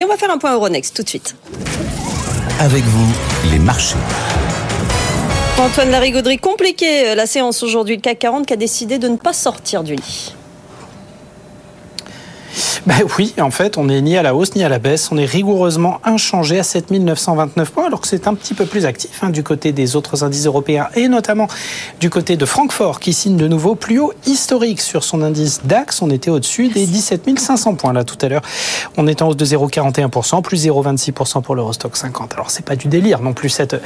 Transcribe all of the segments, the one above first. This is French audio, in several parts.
Et on va faire un point Euronext tout de suite. Avec vous, les marchés. Antoine Larigauderie, compliqué la séance aujourd'hui. Le CAC 40 qui a décidé de ne pas sortir du lit. Ben oui, en fait, on n'est ni à la hausse ni à la baisse. On est rigoureusement inchangé à 7929 points, alors que c'est un petit peu plus actif hein, du côté des autres indices européens et notamment du côté de Francfort qui signe de nouveau plus haut historique sur son indice DAX. On était au-dessus des 17 500 points là tout à l'heure. On est en hausse de 0,41%, plus 0,26% pour l'Eurostock 50. Alors c'est pas du délire non plus cette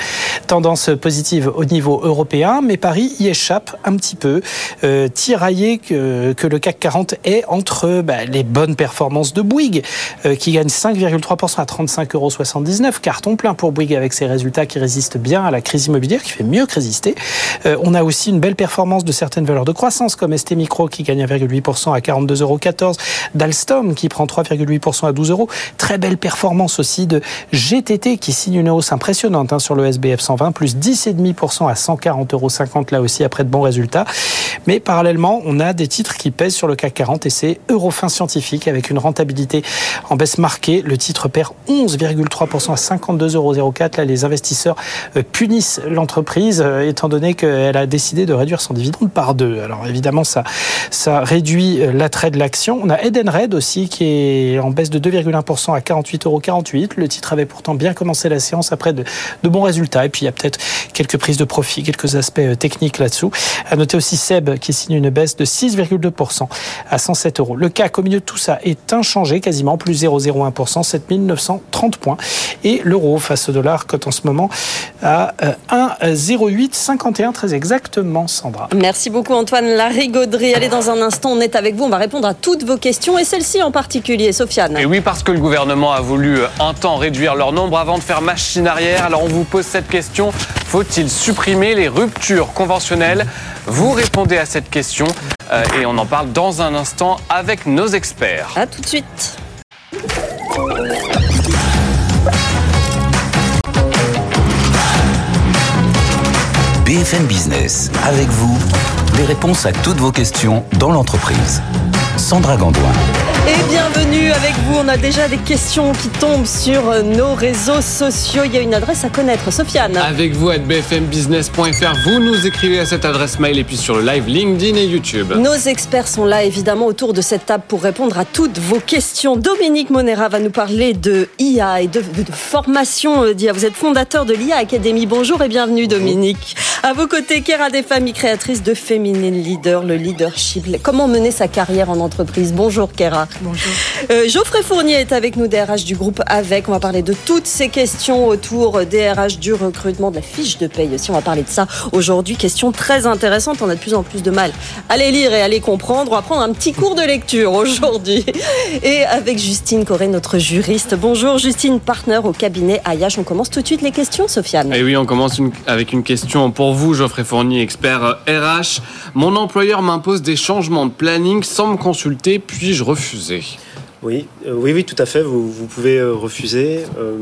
tendance positive au niveau européen, mais Paris y échappe un petit peu, euh, tiraillé que, que le CAC 40 est entre bah, les bonnes performance de Bouygues, euh, qui gagne 5,3% à 35,79 euros. Carton plein pour Bouygues avec ses résultats qui résistent bien à la crise immobilière, qui fait mieux que résister. Euh, on a aussi une belle performance de certaines valeurs de croissance, comme ST Micro qui gagne 1,8% à 42,14 euros. D'Alstom qui prend 3,8% à 12 euros. Très belle performance aussi de GTT qui signe une hausse impressionnante hein, sur le SBF 120, plus 10,5% à 140,50 euros là aussi après de bons résultats. Mais parallèlement, on a des titres qui pèsent sur le CAC 40 et c'est Eurofin Scientifique avec une rentabilité en baisse marquée. Le titre perd 11,3% à 52,04 euros. Là, les investisseurs euh, punissent l'entreprise euh, étant donné qu'elle a décidé de réduire son dividende par deux. Alors évidemment, ça, réduit euh, l'attrait de l'action. On a Edenred aussi qui est en baisse de 2,1% à 48,48 euros. Le titre avait pourtant bien commencé la séance après de, de bons résultats. Et puis il y a peut-être quelques prises de profit, quelques aspects techniques là-dessous. À noter aussi Seb qui signe une baisse de 6,2% à 107 euros. Le CAC au milieu de tout ça est inchangé quasiment, plus 0,01%, 7930 points. Et l'euro face au dollar cote en ce moment à 1,0851 euh, très exactement, Sandra. Merci beaucoup Antoine Larigauderie. Allez, dans un instant, on est avec vous. On va répondre à toutes vos questions et celle-ci en particulier, Sofiane. Et oui, parce que le gouvernement a voulu euh, un temps réduire leur nombre avant de faire machine arrière. Alors on vous pose cette question. Faut-il supprimer les ruptures conventionnelles? Vous répondez à cette question euh, et on en parle dans un instant avec nos experts. A tout de suite. BFM Business, avec vous, les réponses à toutes vos questions dans l'entreprise. Sandra Gandoin. Et bienvenue avec vous. On a déjà des questions qui tombent sur nos réseaux sociaux. Il y a une adresse à connaître. Sofiane. Avec vous à bfmbusiness.fr, vous nous écrivez à cette adresse mail et puis sur le live LinkedIn et YouTube. Nos experts sont là évidemment autour de cette table pour répondre à toutes vos questions. Dominique Monera va nous parler de IA et de, formation euh, d'IA. Vous êtes fondateur de l'IA Academy. Bonjour et bienvenue Dominique. À vos côtés, Kera des familles créatrices de Féminine Leader, le leadership. Comment mener sa carrière en entreprise? Bonjour Kera. Bonjour. Euh, Geoffrey Fournier est avec nous, DRH du groupe AVEC. On va parler de toutes ces questions autour DRH du recrutement, de la fiche de paye aussi. On va parler de ça aujourd'hui. Question très intéressante. On a de plus en plus de mal à les lire et à les comprendre. On va prendre un petit cours de lecture aujourd'hui. Et avec Justine Corré, notre juriste. Bonjour Justine, partenaire au cabinet Ayash. On commence tout de suite les questions, Sofiane. Et eh oui, on commence avec une question pour vous, Geoffrey Fournier, expert RH. Mon employeur m'impose des changements de planning sans me consulter. Puis-je refuser? Oui, euh, oui, oui, tout à fait. Vous, pouvez euh, refuser. Euh,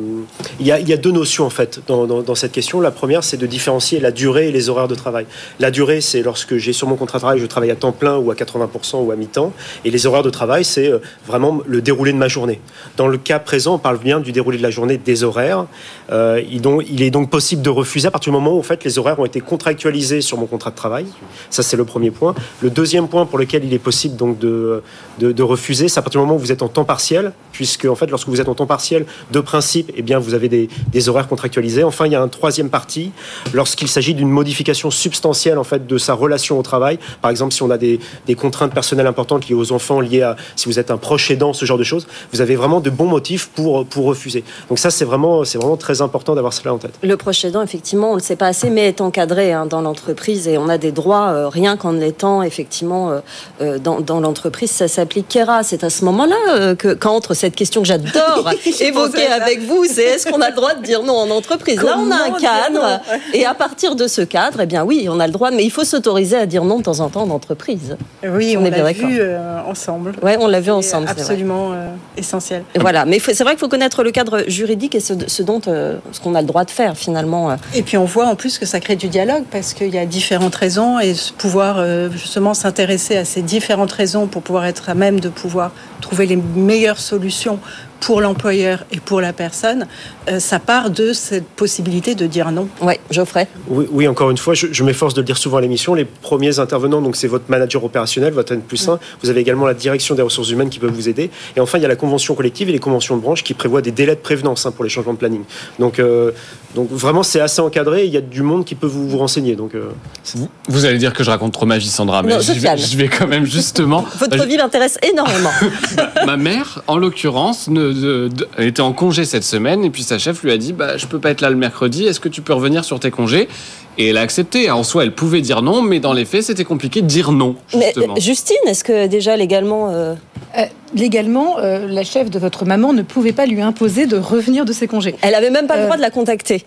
il, y a, deux notions en fait dans, cette question. La première, c'est de différencier la durée et les horaires de travail. La durée, c'est lorsque j'ai sur mon contrat de travail, je travaille à temps plein ou à 80% ou à mi-temps. Et les horaires de travail, c'est vraiment le déroulé de ma journée. Dans le cas présent, on parle bien du déroulé de la journée des horaires. Il, est donc possible de refuser à partir du moment où en fait les horaires ont été contractualisés sur mon contrat de travail. Ça, c'est le premier point. Le deuxième point pour lequel il est possible donc de, de, de refuser, c'est à partir du moment où vous êtes en temps partiel, puisque en fait, lorsque vous êtes en temps partiel, de principe, eh bien, vous avez des, horaires contractualisés. Enfin, il y a un troisième parti, lorsqu'il s'agit d'une modification substantielle en fait de sa relation au travail. Par exemple, si on a des, contraintes personnelles importantes liées aux enfants, liées à si vous êtes un proche aidant, ce genre de choses, vous avez vraiment de bons motifs pour pour refuser. Donc ça, c'est vraiment c'est vraiment très important d'avoir cela en tête. Le proche aidant, effectivement, on ne le sait pas assez, mais est encadré hein, dans l'entreprise et on a des droits euh, rien qu'en étant effectivement euh, euh dans, dans l'entreprise. Ça s'applique. Kera, c'est à ce moment-là euh, que qu'entre cette question que j'adore évoquer avec vous, c'est est-ce qu'on a le droit de dire non en entreprise? Là, on a un cadre et à partir de ce cadre, eh bien oui, on a le droit, mais il faut s'autoriser à dire non de temps en temps en entreprise. Oui, on, on l'a vu euh, ensemble. Oui, on l'a vu ensemble. Absolument euh, essentiel. Et voilà, mais c'est vrai qu'il faut connaître le cadre juridique et ce, ce dont euh, ce qu'on a le droit de faire finalement. Et puis on voit en plus que ça crée du dialogue parce qu'il y a différentes raisons et pouvoir justement s'intéresser à ces différentes raisons pour pouvoir être à même de pouvoir trouver les meilleures solutions pour l'employeur et pour la personne, euh, ça part de cette possibilité de dire non. Oui, Geoffrey. Oui, oui, encore une fois, je, je m'efforce de le dire souvent à l'émission. Les premiers intervenants, donc c'est votre manager opérationnel, votre N plus 1. Vous avez également la direction des ressources humaines qui peuvent vous aider. Et enfin, il y a la convention collective et les conventions de branche qui prévoient des délais de prévenance hein, pour les changements de planning. Donc, euh, donc vraiment, c'est assez encadré. Il y a du monde qui peut vous, vous renseigner. Donc, euh, Vous, vous allez dire que je raconte trop ma vie, Sandra, mais Non, je, vais, Sofiane. je vais quand même justement. Votre vie m'intéresse énormément. Ma mère, en l'occurrence, ne- de- de- elle était en congé cette semaine et puis sa chef lui a dit bah, Je peux pas être là le mercredi, est-ce que tu peux revenir sur tes congés? Et elle a accepté. En soi, elle pouvait dire non, mais dans les faits, c'était compliqué de dire non, Mais justement. euh, Justine, est-ce que déjà légalement. euh, Euh, légalement, euh, la chef de votre maman ne pouvait pas lui imposer de revenir de ses congés. Elle avait même pas le droit de la contacter.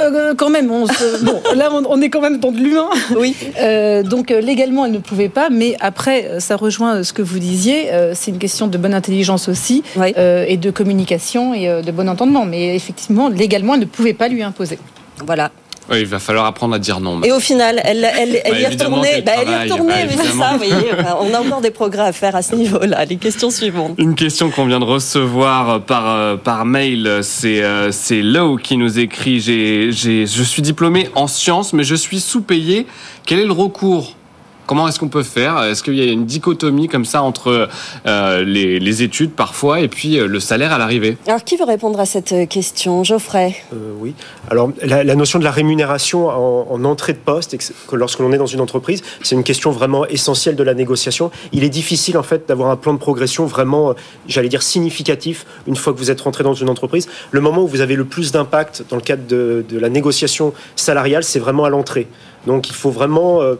Euh, quand même, on se- bon, là on, on est quand même dans de l'humain. Oui. Euh, donc euh, légalement, elle ne pouvait pas, mais après, ça rejoint ce que vous disiez. c'est une question de bonne intelligence aussi, Oui. et de communication et de bon entendement. Mais effectivement, légalement, elle ne pouvait pas lui imposer. Voilà. Oui, il va falloir apprendre à dire non. Et au final, elle, elle, elle Bah, y est retournée. Bah, elle est retournée, bah, c'est ça, vous voyez. On a encore des progrès à faire à ce niveau-là. Les questions suivantes. Une question qu'on vient de recevoir par, euh, par mail, c'est euh, c'est Low qui nous écrit j'ai, j'ai, Je suis diplômé en sciences, mais je suis sous-payé. Quel est le recours Comment est-ce qu'on peut faire? Est-ce qu'il y a une dichotomie comme ça entre euh, les, les études parfois et puis euh, le salaire à l'arrivée? Alors, qui veut répondre à cette euh, question? Geoffrey Euh, oui. Alors, la, la notion de la rémunération en, en entrée de poste, et que, que lorsque l'on est dans une entreprise, c'est une question vraiment essentielle de la négociation. Il est difficile, en fait, d'avoir un plan de progression vraiment, j'allais dire, significatif une fois que vous êtes rentré dans une entreprise. Le moment où vous avez le plus d'impact dans le cadre de, de la négociation salariale, c'est vraiment à l'entrée. Donc, il faut vraiment, euh,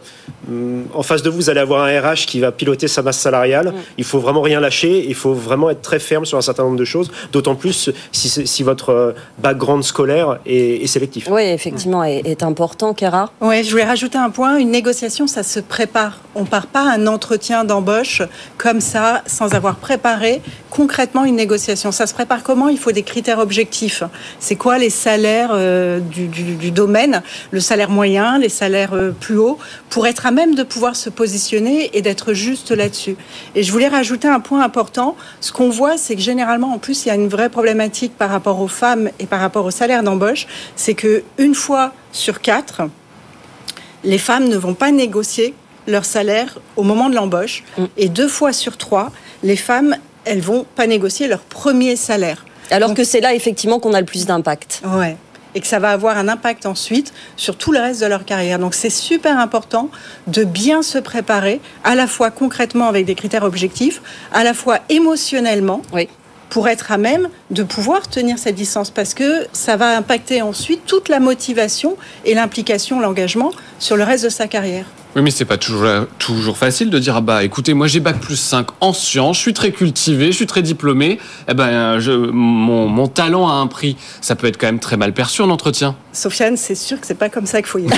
en face de vous, vous allez avoir un RH qui va piloter sa masse salariale. Il faut vraiment rien lâcher. Il faut vraiment être très ferme sur un certain nombre de choses. D'autant plus si, votre euh, background scolaire est, est sélectif. Oui, effectivement, est, est important, Kera. Ouais, je voulais rajouter un point. Une négociation, ça se prépare. On part pas à un entretien d'embauche comme ça, sans avoir préparé concrètement une négociation. Ça se prépare comment? Il faut des critères objectifs. C'est quoi les salaires euh, du, du- du domaine? Le salaire moyen, les salaires euh, plus hauts, pour être à même de pouvoir se positionner et d'être juste là-dessus. Et je voulais rajouter un point important. Ce qu'on voit, c'est que généralement, en plus, il y a une vraie problématique par rapport aux femmes et par rapport au salaire d'embauche. C'est que une fois sur quatre, les femmes ne vont pas négocier leur salaire au moment de l'embauche. Et deux fois sur trois, les femmes, elles vont pas négocier leur premier salaire. Alors Donc- que c'est là, effectivement, qu'on a le plus d'impact. Ouais. Et que ça va avoir un impact ensuite sur tout le reste de leur carrière. Donc c'est super important de bien se préparer, à la fois concrètement avec des critères objectifs, à la fois émotionnellement. Pour être à même de pouvoir tenir cette distance. Parce que ça va impacter ensuite toute la motivation et l'implication, l'engagement sur le reste de sa carrière. Oui, mais c'est pas toujours, toujours facile de dire ah bah écoutez, moi j'ai bac plus 5 en sciences, je suis très cultivé, je suis très diplômé, eh ben je, mon, mon talent a un prix. Ça peut être quand même très mal perçu en entretien. Sofiane, c'est sûr que c'est pas comme ça qu'il faut y aller.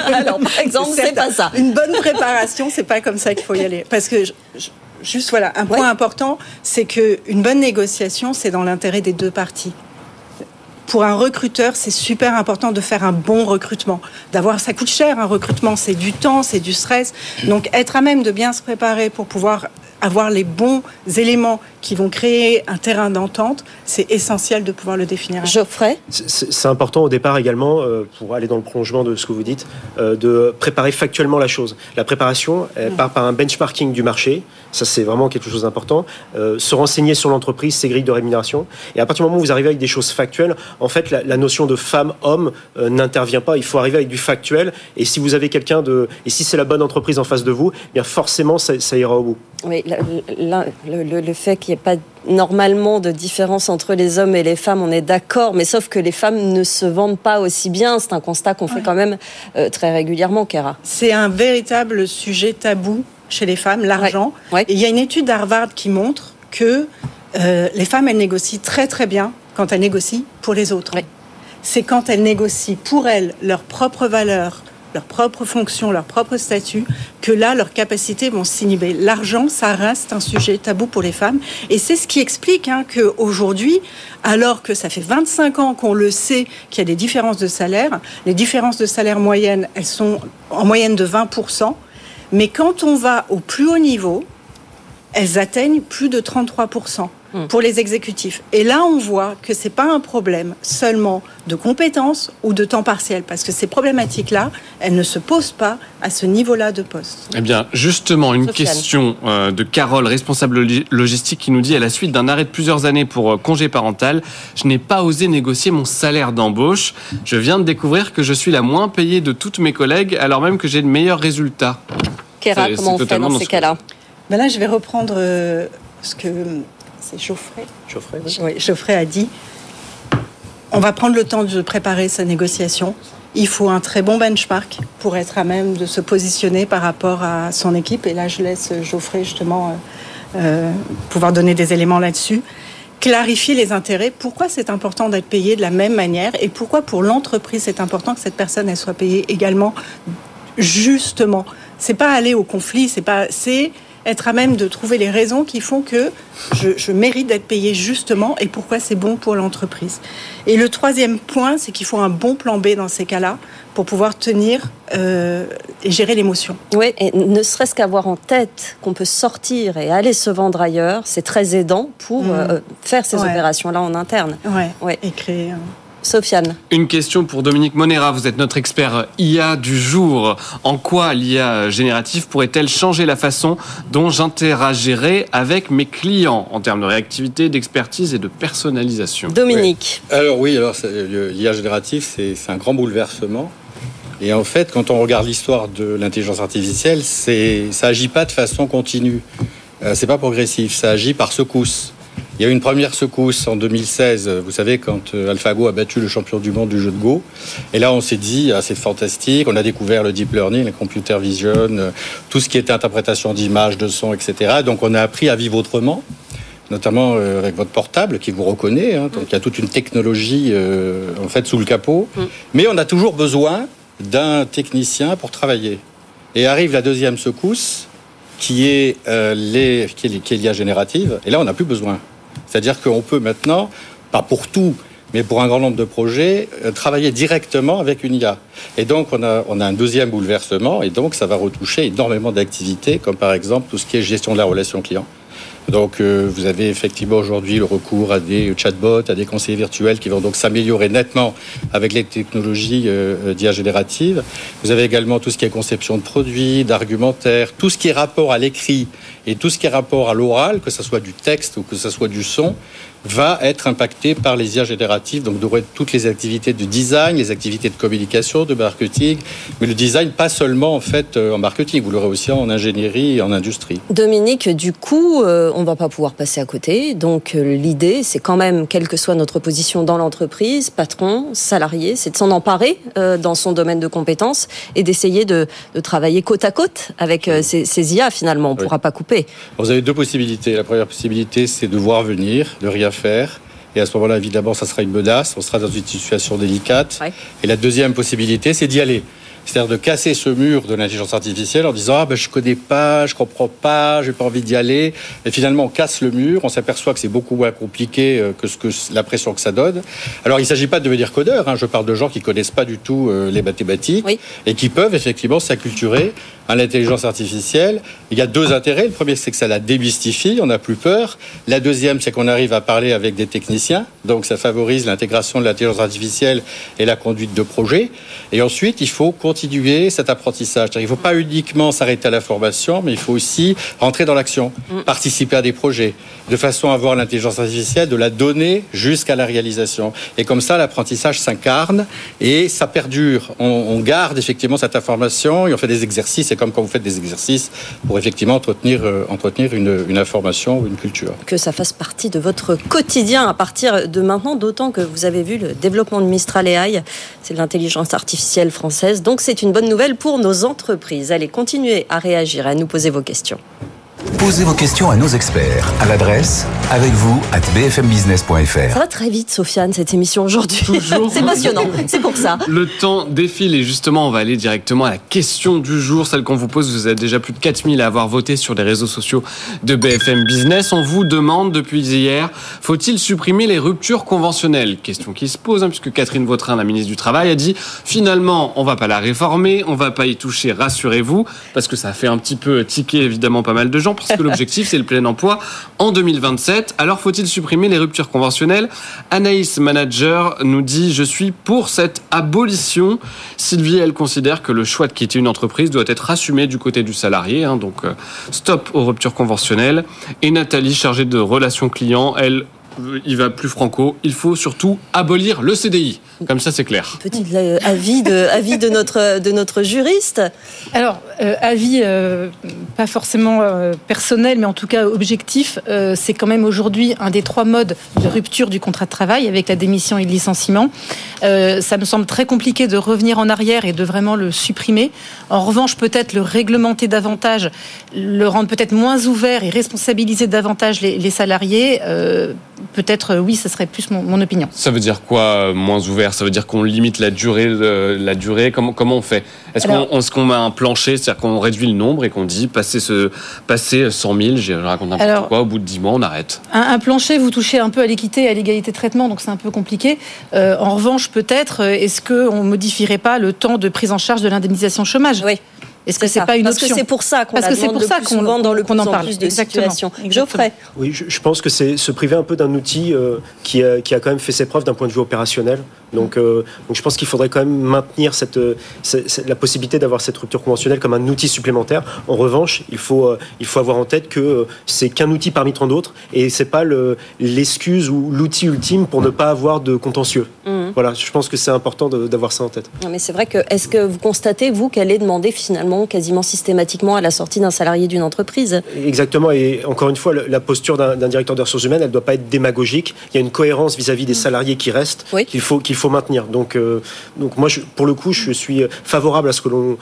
Alors, par exemple, c'est pas ça. Une bonne préparation, c'est pas comme ça qu'il faut y aller. Parce que, je- je- juste voilà, un point Ouais. important, c'est que une bonne négociation, c'est dans l'intérêt des deux parties. Pour un recruteur, c'est super important de faire un bon recrutement. D'avoir, ça coûte cher un recrutement, c'est du temps, c'est du stress. Donc, être à même de bien se préparer pour pouvoir avoir les bons éléments qui vont créer un terrain d'entente, c'est essentiel de pouvoir le définir. Geoffrey C'est- important au départ également, euh, pour aller dans le prolongement de ce que vous dites, euh, de préparer factuellement la chose. La préparation elle part par un benchmarking du marché, ça c'est vraiment quelque chose d'important. Euh, se renseigner sur l'entreprise, ses grilles de rémunération. Et à partir du moment où vous arrivez avec des choses factuelles, en fait la, la notion de femme-homme euh, n'intervient pas. Il faut arriver avec du factuel. Et si vous avez quelqu'un de... Et si c'est la bonne entreprise en face de vous, eh bien forcément ça, ça ira au bout. Oui, le, le- le fait qu'il n'y ait pas normalement de différence entre les hommes et les femmes, on est d'accord, mais sauf que les femmes ne se vendent pas aussi bien. C'est un constat qu'on fait quand même euh, très régulièrement, Kera. C'est un véritable sujet tabou chez les femmes, l'argent. Ouais. Et il y a une étude d'Harvard qui montre que euh, les femmes, elles négocient très très bien quand elles négocient pour les autres. C'est quand elles négocient pour elles leurs propres valeurs, leurs propres fonctions, leur propre statut, que là, leurs capacités vont s'inhiber. L'argent, ça reste un sujet tabou pour les femmes. Et c'est ce qui explique hein, qu'aujourd'hui, alors que ça fait 25 ans qu'on le sait qu'il y a des différences de salaire, les différences de salaire moyennes, elles sont en moyenne de 20%. Mais quand on va au plus haut niveau, elles atteignent plus de 33%. Mm. pour les exécutifs. Et là, on voit que c'est pas un problème seulement de compétences ou de temps partiel, parce que ces problématiques-là, elles ne se posent pas à ce niveau-là de poste. Eh bien, justement, une question euh, de Carole, responsable logistique, qui nous dit à la suite d'un arrêt de plusieurs années pour euh, congé parental, je n'ai pas osé négocier mon salaire d'embauche. Je viens de découvrir que je suis la moins payée de toutes mes collègues, alors même que j'ai le meilleur résultat. Kéra, comment on fait dans ces cas-là? Ben Là, je vais reprendre euh, ce que c'est Geoffrey. Geoffrey, oui. Geoffrey a dit. On va prendre le temps de préparer sa négociation. Il faut un très bon benchmark pour être à même de se positionner par rapport à son équipe. Et là, je laisse Geoffrey justement euh, euh, pouvoir donner des éléments là-dessus. Clarifier les intérêts. Pourquoi c'est important d'être payé de la même manière et pourquoi pour l'entreprise c'est important que cette personne elle soit payée également justement? C'est pas aller au conflit, c'est pas, c'est être à même de trouver les raisons qui font que je, mérite d'être payé justement et pourquoi c'est bon pour l'entreprise. Et le troisième point, c'est qu'il faut un bon plan B dans ces cas-là pour pouvoir tenir euh, et gérer l'émotion. Oui, et ne serait-ce qu'avoir en tête qu'on peut sortir et aller se vendre ailleurs, c'est très aidant pour mm. euh, faire ces opérations-là en interne. Ouais. ouais. Et créer. Sofiane. Une question pour Dominique Monera. Vous êtes notre expert IA du jour. En quoi l'IA générative pourrait-elle changer la façon dont j'interagirai avec mes clients en termes de réactivité, d'expertise et de personnalisation? Dominique. Alors oui, alors l'IA générative, c'est un grand bouleversement. Et en fait, quand on regarde l'histoire de l'intelligence artificielle, ça agit pas de façon continue. Euh, c'est pas progressif, ça agit par secousses. Il y a eu une première secousse en 2016, vous savez, quand euh, AlphaGo a battu le champion du monde du jeu de Go. Et là, on s'est dit, ah, c'est fantastique. On a découvert le deep learning, la computer vision, euh, tout ce qui était interprétation d'images, de sons, etc. Donc, on a appris à vivre autrement notamment euh, avec votre portable qui vous reconnaît. Hein. donc il y a toute une technologie en fait sous le capot. Mm. Mais on a toujours besoin d'un technicien pour travailler. Et arrive la deuxième secousse qui est, les, qui est l'IA générative. Et là, on n'a plus besoin. C'est-à-dire qu'on peut maintenant, pas pour tout, mais pour un grand nombre de projets, euh, travailler directement avec une IA. Et donc, on a, on a un deuxième bouleversement, et donc ça va retoucher énormément d'activités, comme par exemple tout ce qui est gestion de la relation client. Donc, euh, vous avez effectivement aujourd'hui le recours à des chatbots, à des conseillers virtuels qui vont donc s'améliorer nettement avec les technologies euh, d'IA générative. Vous avez également tout ce qui est conception de produits, d'argumentaire, tout ce qui est rapport à l'écrit et tout ce qui est rapport à l'oral, que ce soit du texte ou que ce soit du son, va être impacté par les IA génératives. Donc, toutes les activités de design, les activités de communication, de marketing, mais le design pas seulement en fait euh, en marketing, vous l'aurez aussi en ingénierie et en industrie. Dominique, du coup, euh, on va pas pouvoir passer à côté. Donc, euh, l'idée, c'est quand même, quelle que soit notre position dans l'entreprise, patron, salarié, c'est de s'en emparer dans son domaine de compétences et d'essayer de, travailler côte à côte avec ces, IA. Finalement, on ne pourra pas couper. Vous avez deux possibilités. La première possibilité, c'est de voir venir, de rien faire. Et à ce moment-là, évidemment, ça sera une menace. On sera dans une situation délicate. Et la deuxième possibilité, c'est d'y aller. C'est-à-dire de casser ce mur de l'intelligence artificielle en disant ah ben je connais pas, je comprends pas, j'ai pas envie d'y aller. Et finalement on casse le mur, on s'aperçoit que c'est beaucoup moins compliqué euh, que ce que l'impression que ça donne. Alors il s'agit pas de devenir codeur, hein. je parle de gens qui connaissent pas du tout euh, les mathématiques et qui peuvent effectivement s'acculturer à l'intelligence artificielle. Il y a deux intérêts. Le premier, c'est que ça la démystifie, on n'a plus peur. La deuxième, c'est qu'on arrive à parler avec des techniciens, donc ça favorise l'intégration de l'intelligence artificielle et la conduite de projets. Et ensuite, il faut continuer cet apprentissage. Il ne faut pas uniquement s'arrêter à la formation, mais il faut aussi rentrer dans l'action, mm. participer à des projets, de façon à avoir l'intelligence artificielle, de la donner jusqu'à la réalisation. Et comme ça, l'apprentissage s'incarne et ça perdure. On, on garde effectivement cette information et on fait des exercices comme quand vous faites des exercices pour effectivement entretenir, euh, entretenir une, une information ou une culture. Que ça fasse partie de votre quotidien à partir de maintenant, d'autant que vous avez vu le développement de Mistral AI, c'est l'intelligence artificielle française, donc c'est une bonne nouvelle pour nos entreprises. Allez, continuez à réagir, à nous poser vos questions. Posez vos questions à nos experts à l'adresse avec vous at bfmbusiness.fr. Ça va très vite, Sofiane, cette émission aujourd'hui. c'est passionnant, c'est pour ça. Le temps défile et justement, on va aller directement à la question du jour, celle qu'on vous pose. Vous êtes déjà plus de 4000 à avoir voté sur les réseaux sociaux de BFM Business. On vous demande depuis hier, faut-il supprimer les ruptures conventionnelles? Question qui se pose, hein, puisque Catherine Vautrin, la ministre du Travail, a dit finalement, on va pas la réformer, on va pas y toucher, rassurez-vous, parce que ça fait un petit peu tiquer évidemment pas mal de gens puisque l'objectif c'est le plein emploi en 2027. Alors faut-il supprimer les ruptures conventionnelles? Anaïs, manager, nous dit je suis pour cette abolition. Sylvie, elle considère que le choix de quitter une entreprise doit être assumé du côté du salarié, hein, donc euh, stop aux ruptures conventionnelles. Et Nathalie, chargée de relations clients, elle il va plus franco. Il faut surtout abolir le CDI. Comme ça, c'est clair. Petit euh, avis de, avis de notre, de notre juriste. Alors, euh, avis euh, pas forcément personnel, mais en tout cas objectif. c'est quand même aujourd'hui un des trois modes de rupture du contrat de travail avec la démission et le licenciement. ça me semble très compliqué de revenir en arrière et de vraiment le supprimer. En revanche, peut-être le réglementer davantage, le rendre peut-être moins ouvert et responsabiliser davantage les, les salariés peut-être euh, oui, ce serait plus mon, opinion. Ça veut dire quoi, euh, moins ouvert? Ça veut dire qu'on limite la durée, la durée? Comment, comment on fait? Est-ce qu'on est met un plancher, c'est-à-dire qu'on réduit le nombre et qu'on dit passer ce passer 100 000, je raconte n'importe quoi, au bout de 10 mois, on arrête. Un, plancher, vous touchez un peu à l'équité et à l'égalité de traitement, donc c'est un peu compliqué. Euh, en revanche, peut-être, est-ce qu'on modifierait pas le temps de prise en charge de l'indemnisation chômage? Oui. Est-ce que c'est pas une option Parce que c'est pour ça qu'on Parce que c'est pour ça qu'on dans le qu'on en parle. Plus de situations. Geoffrey. Oui, je, pense que c'est se priver un peu d'un outil euh, qui, a, qui, a, quand même fait ses preuves d'un point de vue opérationnel. Donc, euh, donc je pense qu'il faudrait quand même maintenir cette, cette la possibilité d'avoir cette rupture conventionnelle comme un outil supplémentaire. En revanche, il faut, euh, il faut avoir en tête que c'est qu'un outil parmi tant d'autres et c'est pas l'excuse ou l'outil ultime pour ne pas avoir de contentieux. Mmh. Voilà, je pense que c'est important d'avoir ça en tête. Non, mais c'est vrai que est-ce que vous constatez vous qu'elle est demandée finalement quasiment systématiquement à la sortie d'un salarié d'une entreprise. Exactement, et encore une fois, la posture d'un directeur de ressources humaines, elle ne doit pas être démagogique. Il y a une cohérence vis-à-vis des mm. salariés qui restent qu'il faut, qu'il faut maintenir. Donc, euh, donc moi, je, pour le coup, je suis favorable à ce que l'on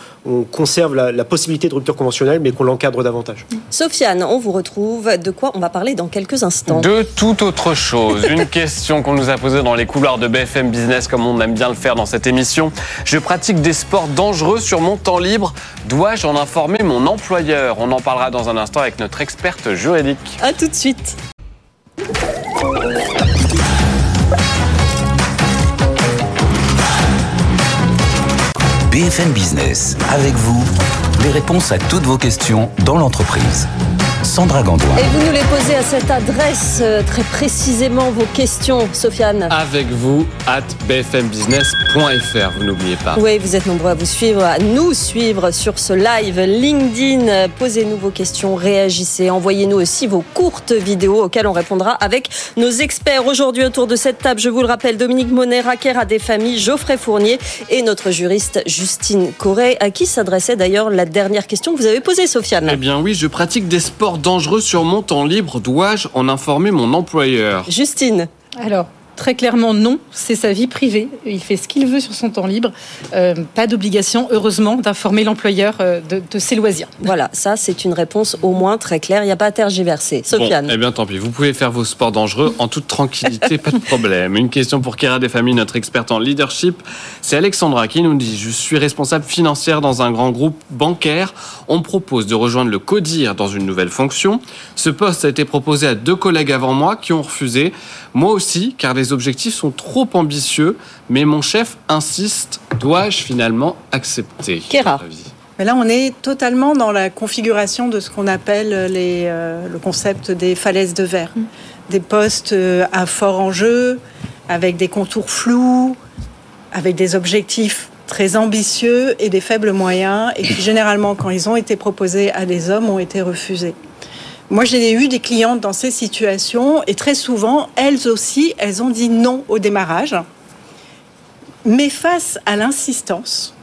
conserve la, possibilité de rupture conventionnelle, mais qu'on l'encadre davantage. Sofiane, on vous retrouve. De quoi on va parler dans quelques instants De toute autre chose. Une question qu'on nous a posée dans les couloirs de BFM Business, comme on aime bien le faire dans cette émission. Je pratique des sports dangereux sur mon temps libre. Dois-je en informer mon employeur? On en parlera dans un instant avec notre experte juridique. A tout de suite. BFM Business, avec vous, les réponses à toutes vos questions dans l'entreprise. Sandra Gandoin. Et vous nous les posez à cette adresse, euh, très précisément vos questions, Sofiane. Avec vous, at bfmbusiness.fr, vous n'oubliez pas. Oui, vous êtes nombreux à vous suivre, à nous suivre sur ce live LinkedIn. Posez-nous vos questions, réagissez, envoyez-nous aussi vos courtes vidéos auxquelles on répondra avec nos experts. Aujourd'hui, autour de cette table, je vous le rappelle, Dominique Monet, Raquer à des familles, Geoffrey Fournier et notre juriste Justine Corré, à qui s'adressait d'ailleurs la dernière question que vous avez posée, Sofiane. Eh bien oui, je pratique des sports dangereux sur mon temps libre, dois-je en informer mon employeur Justine. Alors, Très clairement, non. C'est sa vie privée. Il fait ce qu'il veut sur son temps libre. Euh, pas d'obligation, heureusement, d'informer l'employeur euh, de, ses loisirs. Voilà, ça, c'est une réponse au moins très claire. Il n'y a pas à tergiverser. Sofiane. eh bien, tant pis. Vous pouvez faire vos sports dangereux en toute tranquillité, pas de problème. Une question pour Kira des familles, notre experte en leadership. C'est Alexandra qui nous dit Je suis responsable financière dans un grand groupe bancaire. On me propose de rejoindre le CODIR dans une nouvelle fonction. Ce poste a été proposé à deux collègues avant moi qui ont refusé. Moi aussi, car les objectifs sont trop ambitieux, mais mon chef insiste, dois-je finalement accepter? Kéra. Mais là, on est totalement dans la configuration de ce qu'on appelle les, euh, le concept des falaises de verre. Mm. Des postes euh, à fort enjeu, avec des contours flous, avec des objectifs très ambitieux et des faibles moyens, et qui généralement, quand ils ont été proposés à des hommes, ont été refusés. Moi, j'ai eu des clientes dans ces situations et très souvent, elles aussi, elles ont dit non au démarrage. Mais face à l'insistance,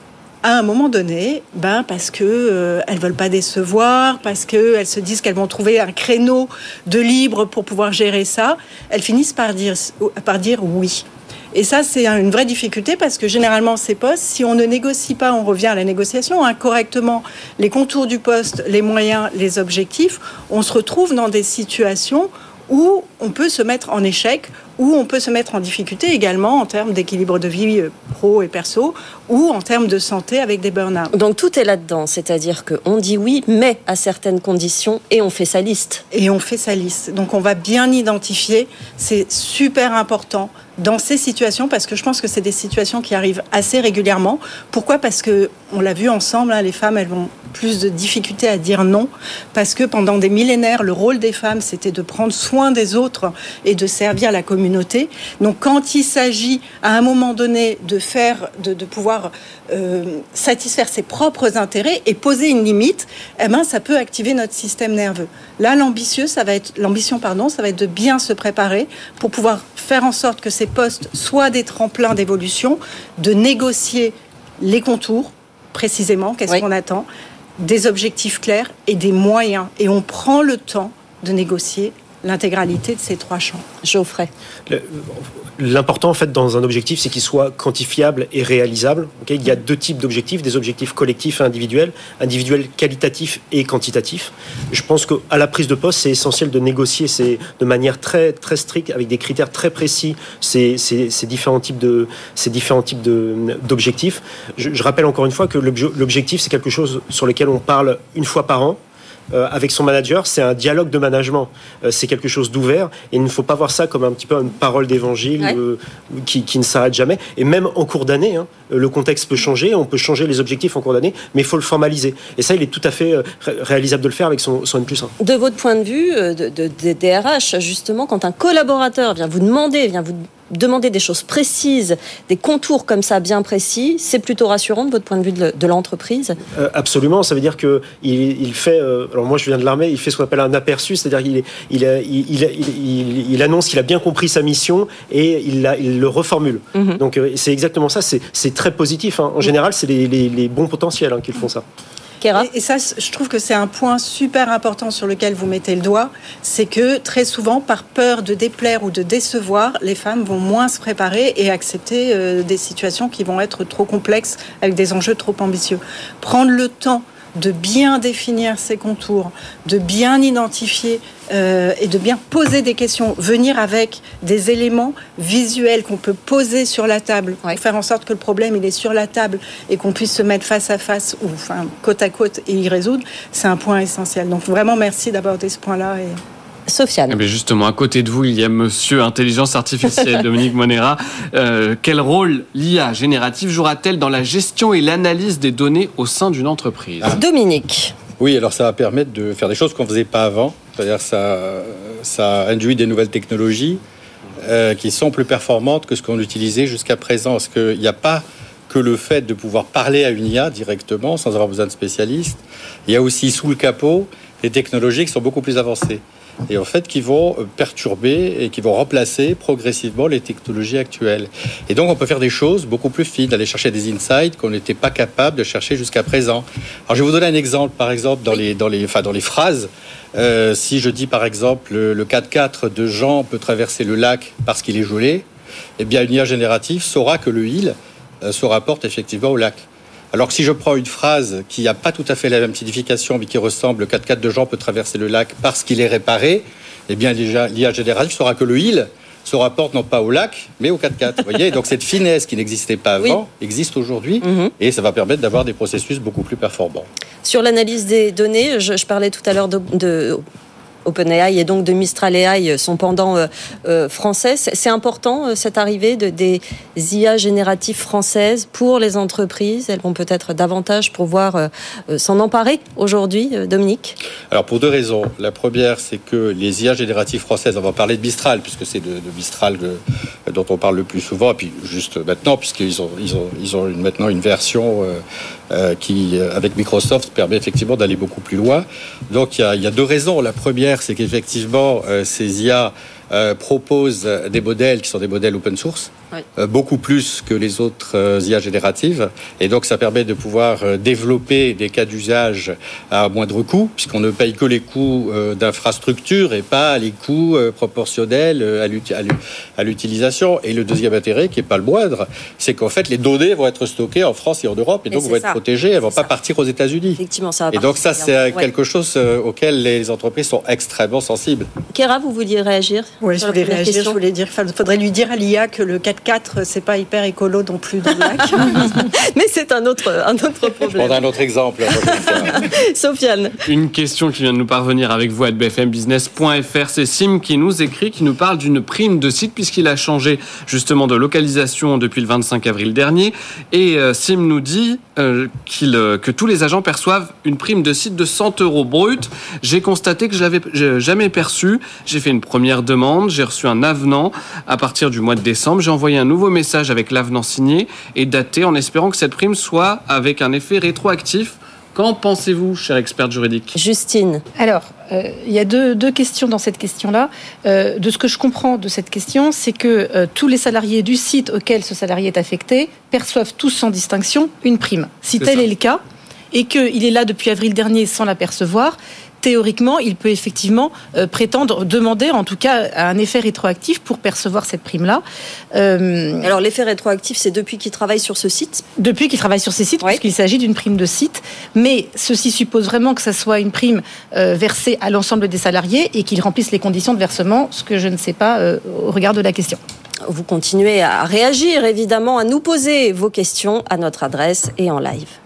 à un moment donné, ben parce que euh, elles veulent pas décevoir, parce qu'elles se disent qu'elles vont trouver un créneau de libre pour pouvoir gérer ça, elles finissent par dire, par dire oui. Et ça, c'est une vraie difficulté parce que généralement, ces postes, si on ne négocie pas, on revient à la négociation, hein, correctement les contours du poste, les moyens, les objectifs, on se retrouve dans des situations où on peut se mettre en échec, où on peut se mettre en difficulté également en termes d'équilibre de vie euh, pro et perso, ou en termes de santé avec des burn-out. Donc tout est là-dedans, c'est-à-dire qu'on dit oui, mais à certaines conditions, et on fait sa liste. Et on fait sa liste. Donc on va bien identifier, c'est super important dans ces situations, parce que je pense que c'est des situations qui arrivent assez régulièrement. Pourquoi? Parce que on l'a vu ensemble, hein, les femmes, elles vont plus de difficultés à dire non, parce que pendant des millénaires, le rôle des femmes, c'était de prendre soin des autres et de servir la communauté. Donc, quand il s'agit à un moment donné de faire, de, pouvoir euh, satisfaire ses propres intérêts et poser une limite, eh ben, ça peut activer notre système nerveux. Là, l'ambitieux, ça va être l'ambition, pardon, ça va être de bien se préparer pour pouvoir faire en sorte que ces postes soient des tremplins d'évolution, de négocier les contours précisément, qu'est-ce qu'on attend, des objectifs clairs et des moyens. Et on prend le temps de négocier l'intégralité de ces trois champs. Geoffrey. L'important en fait dans un objectif, c'est qu'il soit quantifiable et réalisable. il y a deux types d'objectifs, des objectifs collectifs et individuels, individuels qualitatifs et quantitatifs. Je pense qu'à la prise de poste, c'est essentiel de négocier de manière très très stricte, avec des critères très précis, ces, différents types de ces différents types d'objectifs. Je, rappelle encore une fois que l'objectif, c'est quelque chose sur lequel on parle une fois par an avec son manager, c'est un dialogue de management. Euh, c'est quelque chose d'ouvert et il ne faut pas voir ça comme un petit peu une parole d'évangile euh, qui, ne s'arrête jamais. Et même en cours d'année, hein, le contexte peut changer, on peut changer les objectifs en cours d'année, mais il faut le formaliser. Et ça, il est tout à fait réalisable de le faire avec son, son N plus 1. De votre point de vue, de, de, de DRH, justement, quand un collaborateur vient vous demander, vient vous demander des choses précises, des contours comme ça bien précis, c'est plutôt rassurant de votre point de vue de l'entreprise euh, Absolument, ça veut dire que il, fait, euh, alors moi je viens de l'armée, il fait ce qu'on appelle un aperçu, c'est-à-dire qu'il il, il, il, annonce qu'il a bien compris sa mission et il, le reformule. Mhm. Donc euh, c'est exactement ça, c'est très positif. Hein. En général, c'est les, les, bons potentiels hein, qui font ça. Et, ça, je trouve que c'est un point super important sur lequel vous mettez le doigt, c'est que très souvent, par peur de déplaire ou de décevoir, les femmes vont moins se préparer et accepter euh, des situations qui vont être trop complexes avec des enjeux trop ambitieux. Prendre le temps de bien définir ses contours, de bien identifier euh, et de bien poser des questions, venir avec des éléments visuels qu'on peut poser sur la table, pour faire en sorte que le problème il est sur la table et qu'on puisse se mettre face à face ou enfin côte à côte et y résoudre, c'est un point essentiel. Donc vraiment merci d'aborder ce point-là. Et... Sofiane. Eh justement, à côté de vous, il y a Monsieur Intelligence Artificielle, Dominique Monera. Euh, quel rôle l'IA générative jouera-t-elle dans la gestion et l'analyse des données au sein d'une entreprise? Ah. Dominique. Oui, alors ça va permettre de faire des choses qu'on ne faisait pas avant. C'est-à-dire ça, ça induit des nouvelles technologies euh, qui sont plus performantes que ce qu'on utilisait jusqu'à présent. Parce qu'il n'y a pas que le fait de pouvoir parler à une IA directement sans avoir besoin de spécialistes. Il y a aussi sous le capot des technologies qui sont beaucoup plus avancées et en fait qui vont euh, perturber et qui vont remplacer progressivement les technologies actuelles. Et donc on peut faire des choses beaucoup plus fines, aller chercher des insights qu'on n'était pas capable de chercher jusqu'à présent. Alors je vais vous donner un exemple, par exemple dans les dans les enfin dans les phrases. Euh, si je dis par exemple le 4x4 de Jean peut traverser le lac parce qu'il est gelé, eh bien une IA générative saura que le il euh, se rapporte effectivement au lac. Alors que si je prends une phrase qui n'a pas tout à fait la même signification, mais qui ressemble 4x4 de gens peut traverser le lac parce qu'il est réparé, eh bien l'IA générative saura que le il se rapporte non pas au lac, mais au 4x4. Vous voyez? Donc cette finesse qui n'existait pas avant existe aujourd'hui mhm. et ça va permettre d'avoir des processus beaucoup plus performants. Sur l'analyse des données, je, parlais tout à l'heure de OpenAI et donc de Mistral AI, son pendant euh, euh, français. C'est important euh, cette arrivée de, des IA génératives françaises pour les entreprises? Elles vont peut-être davantage pouvoir s'en emparer aujourd'hui, Dominique? Alors pour deux raisons. La première, c'est que les IA génératives françaises, on va parler de Mistral, puisque c'est de, Mistral dont on parle le plus souvent, et puis juste maintenant, puisqu'ils ont, ils ont, ils ont maintenant une version qui, avec Microsoft, permet effectivement d'aller beaucoup plus loin. Donc il y, a, deux raisons. La première, c'est qu'effectivement, euh, ces IA euh, proposent des modèles qui sont des modèles open source, euh, beaucoup plus que les autres euh, IA génératives. Et donc, ça permet de pouvoir développer des cas d'usage à moindre coût, puisqu'on ne paye que les coûts d'infrastructure et pas les coûts proportionnels à l'utilisation. Et le deuxième intérêt, qui n'est pas le moindre, c'est qu'en fait, les données vont être stockées en France et en Europe, et donc vont être protégées, elles ne vont pas partir aux États-Unis. Effectivement, ça Et donc, ça, c'est quelque chose auquel les entreprises sont extrêmement sensibles. Kera, vous vouliez réagir Oui, je voulais réagir. Je voulais dire, il faudrait lui dire à l'IA que le 4x4, c'est pas hyper écolo non plus dans le lac. Mais c'est un autre, un autre problème. Je un autre exemple. Sofiane. Une question qui vient de nous parvenir avec vous à bfmbusiness.fr. C'est Sim qui nous écrit, qui nous parle d'une prime de site puisqu'il a changé justement de localisation depuis le 25 avril dernier. Et euh, Sim nous dit euh, euh, que tous les agents perçoivent une prime de site de 100 euros brut. J'ai constaté que je l'avais jamais perçu. J'ai fait une première demande j'ai reçu un avenant à partir du mois de décembre. J'ai envoyé un nouveau message avec l'avenant signé et daté en espérant que cette prime soit avec un effet rétroactif. Qu'en pensez-vous, cher expert juridique Justine. Alors, euh, il y a deux, questions dans cette question-là. Euh, de ce que je comprends de cette question, c'est que euh, tous les salariés du site auquel ce salarié est affecté perçoivent tous sans distinction une prime. Si tel est le cas, et qu'il est là depuis avril dernier sans l'apercevoir, théoriquement, il peut effectivement euh, prétendre, demander en tout cas un effet rétroactif pour percevoir cette prime-là. Euh, Alors l'effet rétroactif, c'est depuis qu'il travaille sur ce site Depuis qu'il travaille sur ces sites, puisqu'il s'agit d'une prime de site. Mais ceci suppose vraiment que ça soit une prime euh, versée à l'ensemble des salariés et qu'ils remplissent les conditions de versement, ce que je ne sais pas au regard de la question. Vous continuez à réagir, évidemment, à nous poser vos questions à notre adresse et en live.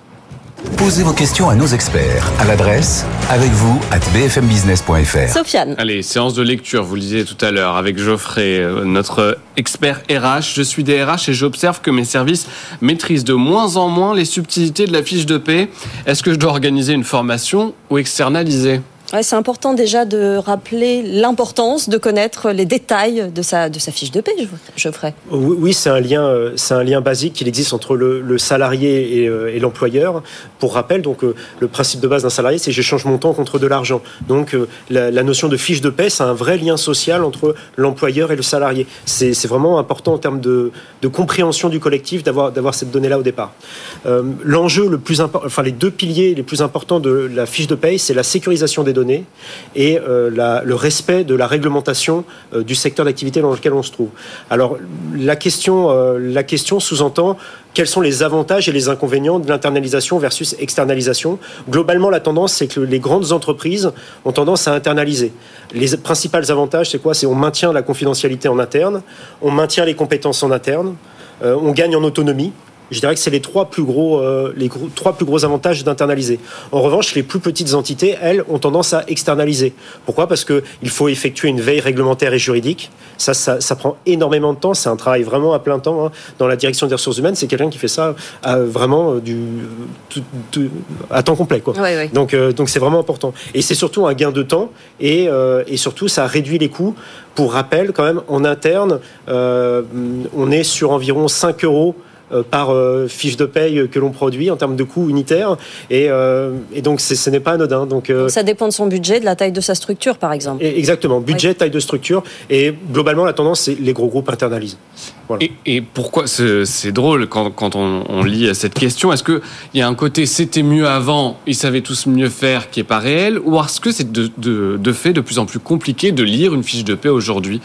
Posez vos questions à nos experts à l'adresse avec vous at bfmbusiness.fr. Sofiane. Allez, séance de lecture, vous le disiez tout à l'heure avec Geoffrey, euh, notre expert RH. Je suis des RH et j'observe que mes services maîtrisent de moins en moins les subtilités de la fiche de paie. Est-ce que je dois organiser une formation ou externaliser? C'est important déjà de rappeler l'importance de connaître les détails de sa, de sa fiche de paie, Geoffrey. Oui, c'est un, lien, euh, un lien basique qu'il existe entre le, salarié euh, et, l'employeur. Pour rappel, donc, euh, le principe de base d'un salarié, c'est j'échange mon temps contre de l'argent. Donc la, notion de fiche de paie, c'est un vrai lien social entre l'employeur et le salarié. C'est, vraiment important en termes de, de compréhension du collectif d'avoir, d'avoir cette donnée-là au départ. l'enjeu le plus important, enfin les deux piliers les plus importants de la fiche de paie, c'est la sécurisation des données et euh, le respect de la réglementation euh, du secteur d'activité dans lequel on se trouve. Alors la question, euh, la question sous-entend quels sont les avantages et les inconvénients de l'internalisation versus externalisation. Globalement, la tendance, c'est que les grandes entreprises ont tendance à internaliser. Les principaux avantages, c'est quoi? C'est on maintient la confidentialité en interne, on maintient les compétences en interne, on gagne en autonomie. Je dirais que c'est les trois plus gros, euh, les trois plus gros avantages d'internaliser. En revanche, les plus petites entités, elles, ont tendance à externaliser. Pourquoi? Parce que il faut effectuer une veille réglementaire et juridique. Ça, ça, prend énormément de temps. C'est un travail vraiment à plein temps hein. dans la direction des ressources humaines. C'est quelqu'un qui fait ça euh, vraiment euh, du, à temps complet, quoi. Donc, donc c'est vraiment important. Et c'est surtout un gain de temps et, et surtout ça réduit les coûts. Pour rappel, quand même, en interne, on est sur environ 5 euros par euh, fiche de paye que l'on produit en termes de coûts unitaires. Et, euh, donc, ce n'est pas anodin. Donc, ça dépend de son budget, de la taille de sa structure, par exemple. exactement. Budget, taille de structure. Et globalement, la tendance, c'est les gros groupes internalisent. Et, pourquoi c'est drôle quand, on, lit cette question? Est-ce qu'il y a un côté c'était mieux avant, ils savaient tous mieux faire qui n'est pas réel? Ou est-ce que c'est de, de, fait de plus en plus compliqué de lire une fiche de paie aujourd'hui?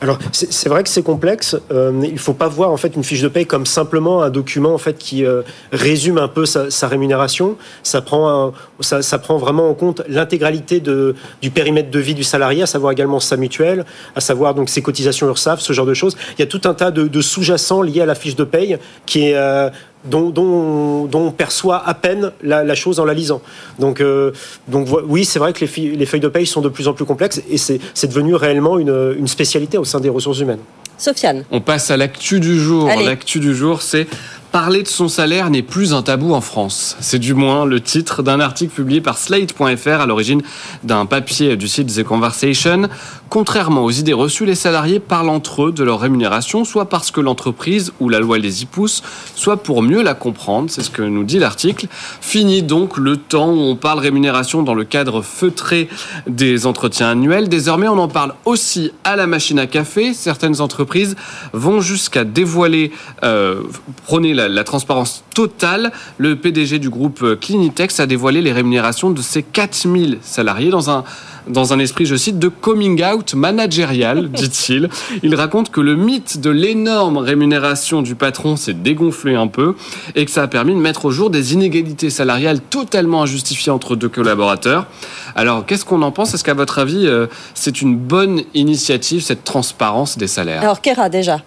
Alors c'est vrai que c'est complexe. Euh, il ne faut pas voir en fait une fiche de paie comme simplement un document en fait qui euh, résume un peu sa, rémunération. Ça prend ça, prend vraiment en compte l'intégralité du périmètre de vie du salarié, à savoir également sa mutuelle, à savoir donc ses cotisations URSAF, ce genre de choses. Il y a tout un tas de, sous-jacents liés à la fiche de paie qui est dont, on perçoit à peine la, chose en la lisant. Donc, euh, donc oui, c'est vrai que les, les, feuilles de paye sont de plus en plus complexes et c'est devenu réellement une, une spécialité au sein des ressources humaines. Sofiane. On passe à l'actu du jour. L'actu du jour, c'est Parler de son salaire n'est plus un tabou en France. C'est du moins le titre d'un article publié par Slate.fr à l'origine d'un papier du site The Conversation. Contrairement aux idées reçues, les salariés parlent entre eux de leur rémunération, soit parce que l'entreprise ou la loi les y pousse, soit pour mieux la comprendre. C'est ce que nous dit l'article. Fini donc le temps où on parle rémunération dans le cadre feutré des entretiens annuels. Désormais, on en parle aussi à la machine à café. Certaines entreprises vont jusqu'à dévoiler, euh, la la, transparence totale, le PDG du groupe Clinitex a dévoilé les rémunérations de ses 4000 salariés dans un dans un esprit, je cite, de coming out managérial, dit-il. Il raconte que le mythe de l'énorme rémunération du patron s'est dégonflé un peu et que ça a permis de mettre au jour des inégalités salariales totalement injustifiées entre deux collaborateurs. Alors, qu'est-ce qu'on en pense? Est-ce qu'à votre avis, euh, c'est une bonne initiative, cette transparence des salaires? Alors, Kera, déjà.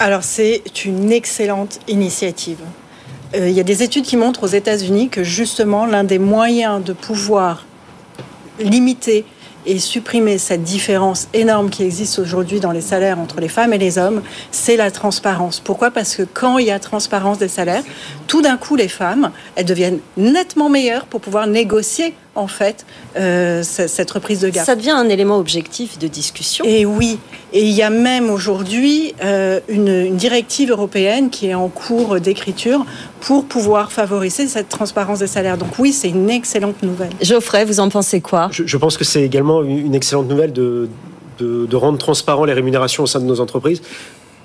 Alors, c'est une excellente initiative. Euh, il y a des études qui montrent aux États-Unis que justement, l'un des moyens de pouvoir limiter et supprimer cette différence énorme qui existe aujourd'hui dans les salaires entre les femmes et les hommes, c'est la transparence. Pourquoi? Parce que quand il y a transparence des salaires, tout d'un coup, les femmes, elles deviennent nettement meilleures pour pouvoir négocier en fait euh, cette reprise de garde. Ça devient un élément objectif de discussion. Et oui, et il y a même aujourd'hui euh, une, une, directive européenne qui est en cours d'écriture pour pouvoir favoriser cette transparence des salaires. Donc oui, c'est une excellente nouvelle. Geoffrey, vous en pensez quoi? Je, je, pense que c'est également une excellente nouvelle de, de, de, rendre transparent les rémunérations au sein de nos entreprises.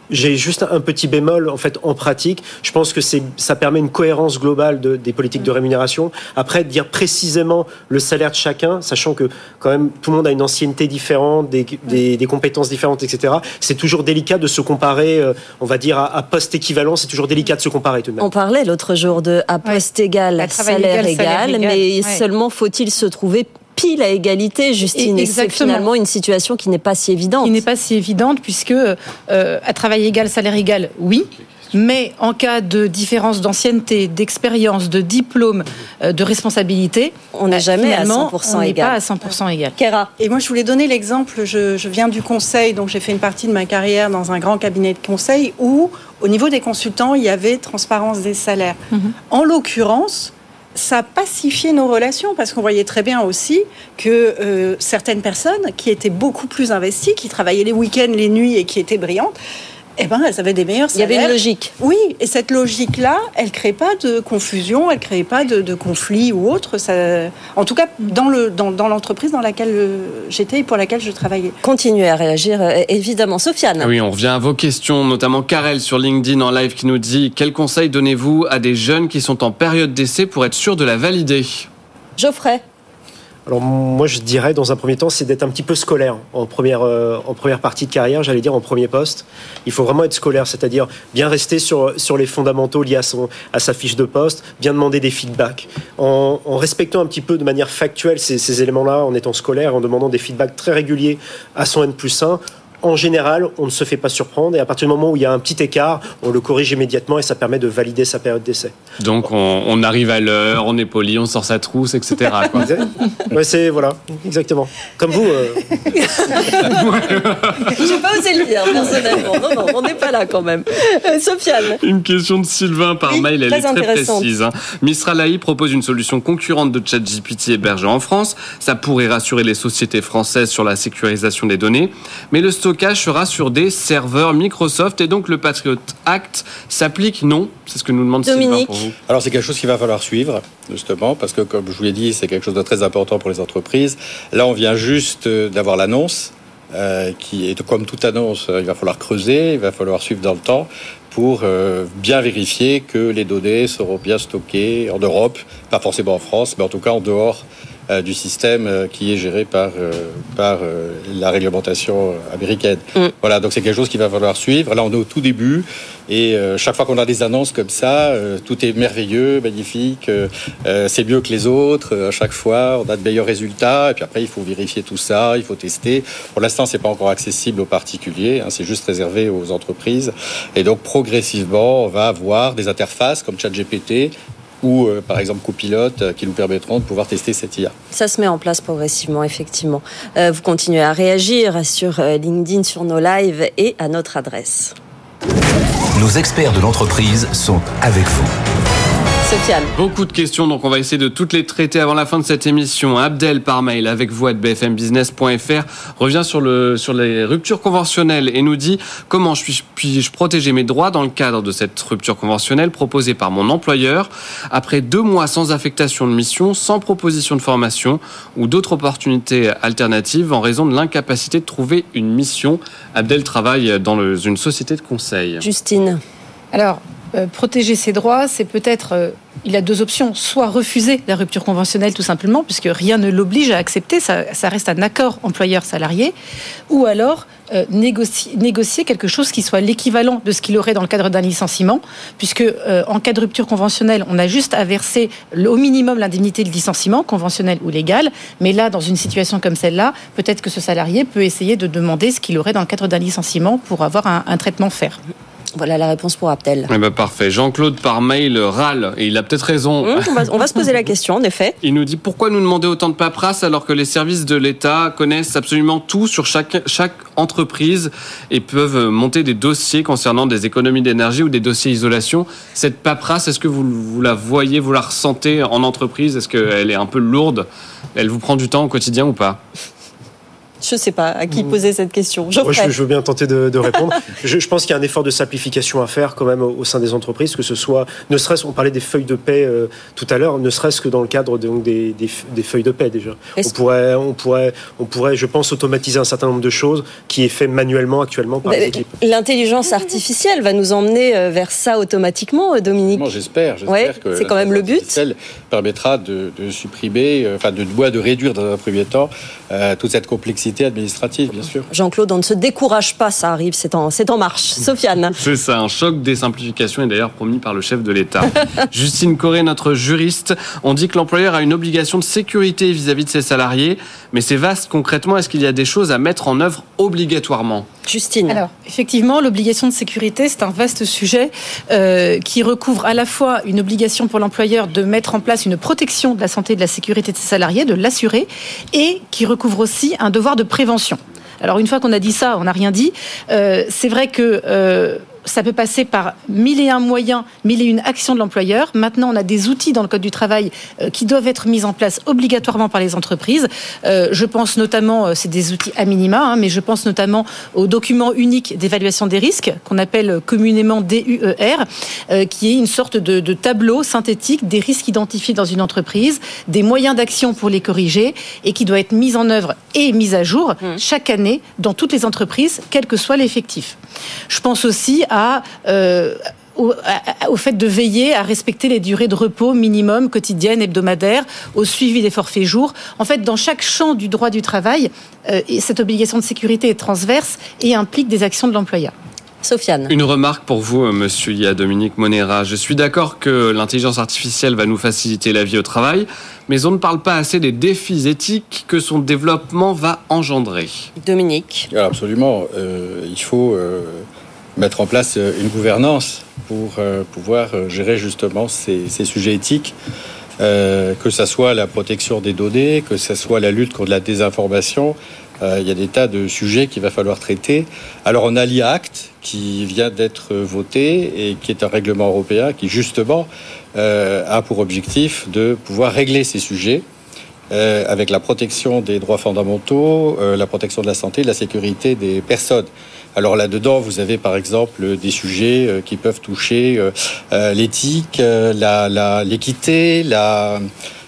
J'ai juste un petit bémol en fait en pratique. Je pense que c'est ça permet une cohérence globale de, des politiques de rémunération. Après dire précisément le salaire de chacun, sachant que quand même tout le monde a une ancienneté différente, des, des, des compétences différentes, etc. C'est toujours délicat de se comparer. Euh, on va dire à, à poste équivalent, c'est toujours délicat de se comparer tout de même. On parlait l'autre jour de à poste ouais. égal, salaire, égal, mais seulement faut-il se trouver pile à égalité, Justine. Et c'est finalement une situation qui n'est pas si évidente. Qui n'est pas si évidente, puisque euh, à travail égal, salaire égal, oui. Mais en cas de différence d'ancienneté, d'expérience, de diplôme, euh, de responsabilité, on n'est jamais à 100% on égal. pas à 100% égal. Kera. Et moi, je voulais donner l'exemple. Je, je, viens du conseil, donc j'ai fait une partie de ma carrière dans un grand cabinet de conseil où, au niveau des consultants, il y avait transparence des salaires. Mm -hmm. En l'occurrence, ça a pacifié nos relations parce qu'on voyait très bien aussi que euh, certaines personnes qui étaient beaucoup plus investies, qui travaillaient les week-ends, les nuits et qui étaient brillantes, eh ben, elles avaient des meilleurs salaires. Il y avait une logique. Oui, et cette logique-là, elle ne crée pas de confusion, elle ne crée pas de, de conflit ou autre. Ça, en tout cas, dans, le, dans, dans l'entreprise dans laquelle j'étais et pour laquelle je travaillais. Continuez à réagir, évidemment. Sofiane. Oui, on revient à vos questions, notamment Karel sur LinkedIn en live qui nous dit Quel conseil donnez-vous à des jeunes qui sont en période d'essai pour être sûrs de la valider? Geoffrey alors moi je dirais dans un premier temps c'est d'être un petit peu scolaire en première, euh, en première partie de carrière, j'allais dire en premier poste. Il faut vraiment être scolaire, c'est-à-dire bien rester sur, les fondamentaux liés à, sa fiche de poste, bien demander des feedbacks, en, en respectant un petit peu de manière factuelle ces, ces éléments-là, en étant scolaire, en demandant des feedbacks très réguliers à son N plus 1 en général, on ne se fait pas surprendre et à partir du moment où il y a un petit écart, on le corrige immédiatement et ça permet de valider sa période d'essai. Donc on, on, arrive à l'heure, on est poli, on sort sa trousse, etc. ouais, c'est voilà, exactement. Comme vous. Euh... J'ai pas osé le dire personnellement. Non, non, on n'est pas là quand même. Euh, Sofiane. Une question de Sylvain par oui, mail, elle très est très précise. Hein. Mistral AI propose une solution concurrente de ChatGPT hébergée en France. Ça pourrait rassurer les sociétés françaises sur la sécurisation des données, mais le stockage sera sur des serveurs Microsoft et donc le Patriot Act s'applique non? C'est ce que nous demande Dominique. Sylvain pour vous. Alors c'est quelque chose qu'il va falloir suivre justement parce que comme je vous l'ai dit, c'est quelque chose de très important pour les entreprises. Là, on vient juste d'avoir l'annonce. Euh, qui est comme toute annonce, il va falloir creuser, il va falloir suivre dans le temps pour euh, bien vérifier que les données seront bien stockées en Europe, pas forcément en France, mais en tout cas en dehors euh, du système euh, qui est géré par, euh, par la réglementation américaine. Mm. Voilà, donc c'est quelque chose qu'il va falloir suivre. Là, on est au tout début et chaque fois qu'on a des annonces comme ça, tout est merveilleux, magnifique, c'est mieux que les autres. à chaque fois, on a de meilleurs résultats et puis après, il faut vérifier tout ça, il faut tester. Pour l'instant, c'est pas encore accessible aux particuliers, hein, c'est juste réservé aux entreprises. Et donc, progressivement, on va avoir des interfaces comme ChatGPT ou euh, par exemple copilote euh, qui nous permettront de pouvoir tester cette IA. Ça se met en place progressivement, effectivement. Euh, vous continuez à réagir sur LinkedIn, sur nos lives et à notre adresse. Nos experts de l'entreprise sont avec vous. Sofiane. Beaucoup de questions, donc on va essayer de toutes les traiter avant la fin de cette émission. Abdel par mail avec vous à bfmbusiness.fr revient sur, le, sur les ruptures conventionnelles et nous dit comment puis-je puis protéger mes droits dans le cadre de cette rupture conventionnelle proposée par mon employeur après deux mois sans affectation de mission, sans proposition de formation ou d'autres opportunités alternatives en raison de l'incapacité de trouver une mission? Abdel travaille dans le, une société de conseil. Justine. Alors, euh, protéger ses droits, c'est peut-être euh, il a deux options. Soit refuser la rupture conventionnelle tout simplement, puisque rien ne l'oblige à accepter, ça, reste un accord employeur-salarié, ou alors euh, négocier, quelque chose qui soit l'équivalent de ce qu'il aurait dans le cadre d'un licenciement, puisque en cas de rupture conventionnelle, on a juste à verser au minimum l'indemnité de licenciement, conventionnelle ou légale, mais là, dans une situation comme celle-là, peut-être que ce salarié peut essayer de demander ce qu'il aurait dans le cadre d'un licenciement pour avoir un, traitement faire. Voilà la réponse pour Abdel. Eh ben parfait. Jean-Claude par mail râle et il a peut-être raison. Mmh, on, va, se poser la question, en effet. Il nous dit pourquoi nous demander autant de paperasse alors que les services de l'État connaissent absolument tout sur chaque, chaque entreprise et peuvent monter des dossiers concernant des économies d'énergie ou des dossiers isolation? Cette paperasse, est-ce que vous, vous la voyez, vous la ressentez en entreprise? Est-ce qu'elle est un peu lourde? Elle vous prend du temps au quotidien ou pas? Je ne sais pas à qui mm. poser cette question. je, veux bien tenter de, répondre. je, pense qu'il y a un effort de simplification à faire quand même au, sein des entreprises, que ce soit, ne serait-ce, on parlait des feuilles de paie euh, tout à l'heure, ne serait-ce que dans le cadre des, des, feuilles de paie déjà. On pourrait, on, pourrait, on pourrait, je pense, automatiser un certain nombre de choses qui est fait manuellement actuellement par les équipes. L'intelligence artificielle va nous emmener euh, vers ça automatiquement, euh, Dominique J'espère. J'espère que c'est quand même le but. permettra de, supprimer, enfin de, de réduire dans un premier temps toute cette complexité administrative, bien sûr. Jean-Claude, on ne se décourage pas, ça arrive, c'est en, en marche. Sofiane. C'est ça, un choc des simplifications est d'ailleurs promis par le chef de l'État. Justine Corré, notre juriste, on dit que l'employeur a une obligation de sécurité vis-à-vis de ses salariés, mais c'est vaste concrètement. Est-ce qu'il y a des choses à mettre en œuvre obligatoirement? Justine. Alors, effectivement, l'obligation de sécurité, c'est un vaste sujet euh, qui recouvre à la fois une obligation pour l'employeur de mettre en place une protection de la santé et de la sécurité de ses salariés, de l'assurer, et qui recouvre aussi un devoir de prévention. Alors une fois qu'on a dit ça, on n'a rien dit. Euh, c'est vrai que euh, ça peut passer par mille et un moyens, mille et une actions de l'employeur. Maintenant, on a des outils dans le Code du travail euh, qui doivent être mis en place obligatoirement par les entreprises. Euh, je pense notamment, euh, c'est des outils à minima, hein, mais je pense notamment au document unique d'évaluation des risques, qu'on appelle communément DUER, qui est une sorte de, tableau synthétique des risques identifiés dans une entreprise, des moyens d'action pour les corriger, et qui doit être mis en œuvre et mis à jour mmh. chaque année dans toutes les entreprises, quel que soit l'effectif. Je pense aussi euh, au, fait de veiller à respecter les durées de repos minimum, quotidiennes, hebdomadaires, au suivi des forfaits jours. En fait, dans chaque champ du droit du travail, euh, cette obligation de sécurité est transverse et implique des actions de l'employeur. Sofiane. Une remarque pour vous, euh, monsieur Ia Dominique Monera. Je suis d'accord que l'intelligence artificielle va nous faciliter la vie au travail, mais on ne parle pas assez des défis éthiques que son développement va engendrer. Dominique. absolument. il faut mettre en place euh, une gouvernance pour euh, pouvoir euh, gérer justement ces, sujets éthiques, que ce soit la protection des données, que ce soit la lutte contre la désinformation. il y a des tas de sujets qu'il va falloir traiter. Alors on a l'IACT qui vient d'être voté et qui est un règlement européen qui justement a pour objectif de pouvoir régler ces sujets. avec la protection des droits fondamentaux, la protection de la santé, la sécurité des personnes. Alors là-dedans, vous avez par exemple des sujets euh, qui peuvent toucher euh, euh, l'éthique, l'équité, la,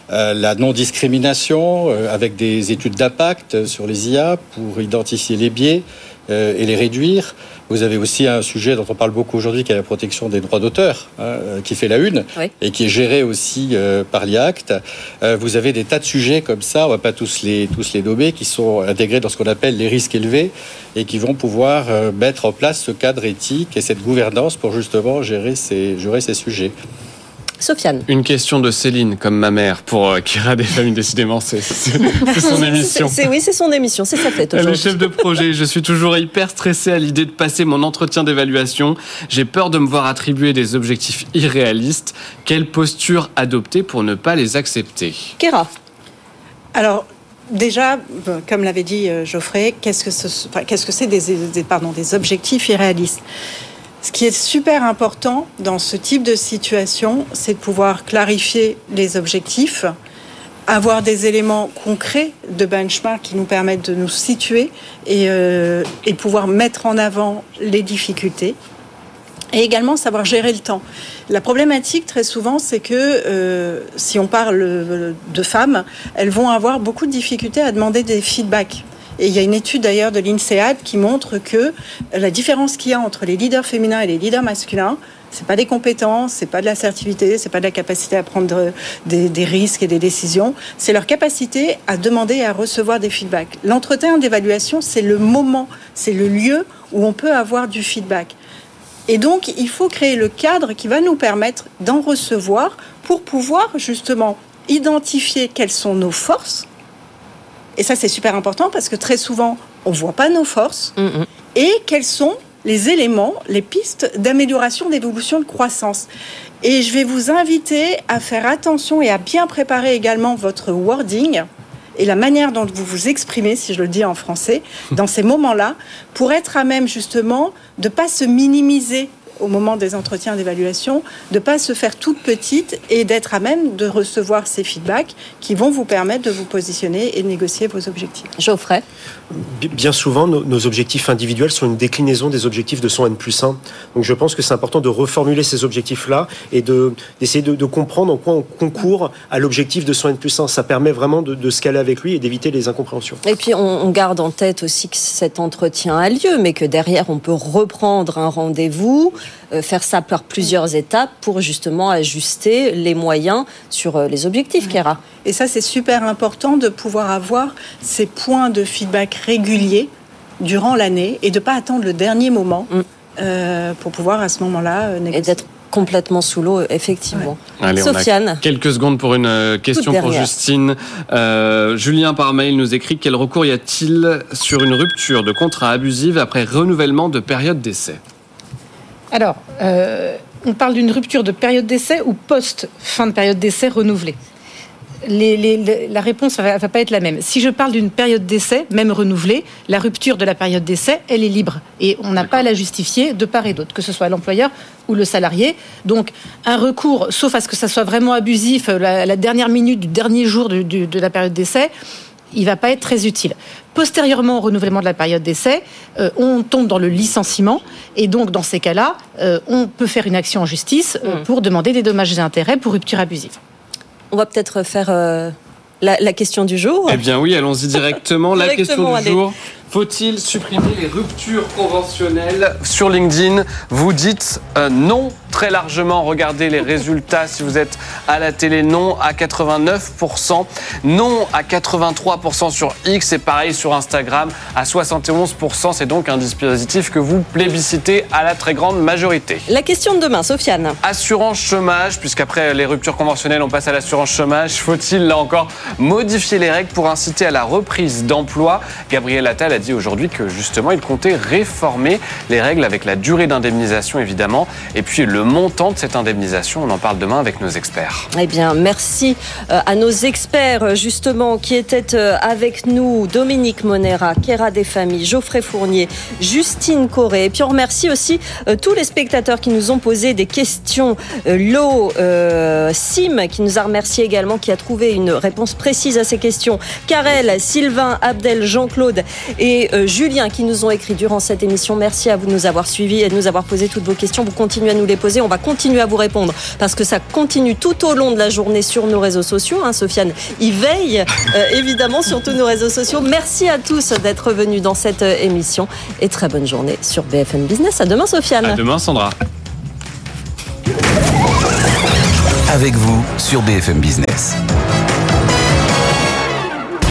la non-discrimination, avec des études d'impact sur les IA pour identifier les biais et les réduire. Vous avez aussi un sujet dont on parle beaucoup aujourd'hui, qui est la protection des droits d'auteur, hein, euh, qui fait la une et qui est géré aussi euh, par l'IACT. Euh, vous avez des tas de sujets comme ça, on va pas tous les tous les nommer, qui sont intégrés dans ce qu'on appelle les risques élevés et qui vont pouvoir mettre en place ce cadre éthique et cette gouvernance pour justement gérer ces gérer ces sujets. Sofiane. Une question de Céline, comme ma mère, pour euh, Kira des familles, décidément, c'est son émission. oui, c'est son émission, c'est sa fête aujourd'hui. Le chef de projet, je suis toujours hyper stressé à l'idée de passer mon entretien d'évaluation. J'ai peur de me voir attribuer des objectifs irréalistes. Quelle posture adopter pour ne pas les accepter? Kira. Alors, Déjà, comme l'avait dit euh, Geoffrey, qu'est-ce que c'est des, pardon, des objectifs irréalistes? Ce qui est super important dans ce type de situation, c'est de pouvoir clarifier les objectifs, avoir des éléments concrets de benchmark qui nous permettent de nous situer et, euh, pouvoir mettre en avant les difficultés. Et également savoir gérer le temps. La problématique très souvent, c'est que euh, si on parle de femmes, elles vont avoir beaucoup de difficultés à demander des feedbacks. Et il y a une étude d'ailleurs de l'INSEAD qui montre que la différence qu'il y a entre les leaders féminins et les leaders masculins, C'est pas des compétences, c'est pas de l'assertivité, c'est pas de la capacité à prendre des, des risques et des décisions. C'est leur capacité à demander et à recevoir des feedbacks. L'entretien d'évaluation, c'est le moment, c'est le lieu où on peut avoir du feedback. Et donc, il faut créer le cadre qui va nous permettre d'en recevoir pour pouvoir justement identifier quelles sont nos forces. Et ça, c'est super important parce que très souvent, on ne voit pas nos forces. Mm, mm. Et quels sont les éléments, les pistes d'amélioration, d'évolution, de croissance. Et je vais vous inviter à faire attention et à bien préparer également votre wording et la manière dont vous vous exprimez, si je le dis en français, dans ces moments-là, pour être à même justement de ne pas se minimiser au moment des entretiens d'évaluation, de ne pas se faire toute petite et d'être à même de recevoir ces feedbacks qui vont vous permettre de vous positionner et de négocier vos objectifs. Geoffrey Bien souvent, nos, objectifs individuels sont une déclinaison des objectifs de son N plus 1. Donc je pense que c'est important de reformuler ces objectifs-là et de- d'essayer de, de comprendre en quoi on concourt à l'objectif de son N plus 1. Ça permet vraiment de, de se caler avec lui et d'éviter les incompréhensions. Et puis on, on garde en tête aussi que cet entretien a lieu, mais que derrière on peut reprendre un rendez-vous, faire ça par plusieurs étapes pour justement ajuster les moyens sur euh, les objectifs, Kéra. Et ça, c'est super important de pouvoir avoir ces points de feedback réguliers durant l'année et de ne pas attendre le dernier moment Mm. euh, pour pouvoir à ce moment-là euh, Et négocier. d'être complètement sous l'eau, effectivement. Allez, on a Sofiane. quelques secondes pour une euh, question pour. Justine. Euh, Julien par mail nous écrit quel recours y a-t-il sur une rupture de contrat abusive après renouvellement de période d'essai? Alors, euh, on parle d'une rupture de période d'essai ou post-fin de période d'essai renouvelée Les- les- les- la réponse va, va pas être la même. Si je parle d'une période d'essai, même renouvelée, la rupture de la période d'essai, elle est libre. Et on n'a pas à la justifier de part et d'autre, que ce soit l'employeur ou le salarié. Donc, un recours, sauf à ce que ça soit vraiment abusif, la, la dernière minute du dernier jour du- de la période d'essai, il va pas être très utile. Postérieurement au renouvellement de la période d'essai, euh, on tombe dans le licenciement et donc dans ces cas-là, euh, on peut faire une action en justice euh, Mm. pour demander des dommages et intérêts pour rupture abusive. On va peut-être faire euh, la, la question du jour. Eh bien oui, allons-y directement. La Directement, question du allez. jour. Faut-il supprimer les ruptures conventionnelles sur LinkedIn Vous dites euh, non très largement. Regardez les résultats si vous êtes à la télé. Non à 89%. Non à 83% sur X et pareil sur Instagram à 71%. C'est donc un dispositif que vous plébiscitez à la très grande majorité. La question de demain, Sofiane. Assurance chômage, puisqu'après les ruptures conventionnelles, on passe à l'assurance chômage. Faut-il, là encore, modifier les règles pour inciter à la reprise d'emploi? Gabriel Attal a dit aujourd'hui que justement, il comptait réformer les règles avec la durée d'indemnisation, évidemment, et puis le montant de cette indemnisation. On en parle demain avec nos experts. Eh bien, merci euh, à nos experts, euh, justement, qui étaient euh, avec nous. Dominique Monera, Kéra Desfamilles, Geoffrey Fournier, Justine Corré. Et puis, on remercie aussi tous les spectateurs qui nous ont posé des questions. Lo, euh, Sim, qui nous a remercié également, qui a trouvé une réponse précise à ces questions. Karel, Sylvain, Abdel, Jean-Claude et euh, Julien, qui nous ont écrit durant cette émission. Merci à vous de nous avoir suivis et de nous avoir posé toutes vos questions. Vous continuez à nous les poser. On va continuer à vous répondre parce que ça continue tout au long de la journée sur nos réseaux sociaux. Hein, Sofiane y veille euh, évidemment sur tous nos réseaux sociaux. Merci à tous d'être venus dans cette euh, émission et très bonne journée sur BFM Business. À demain, Sofiane. À demain, Sandra. Avec vous sur BFM Business.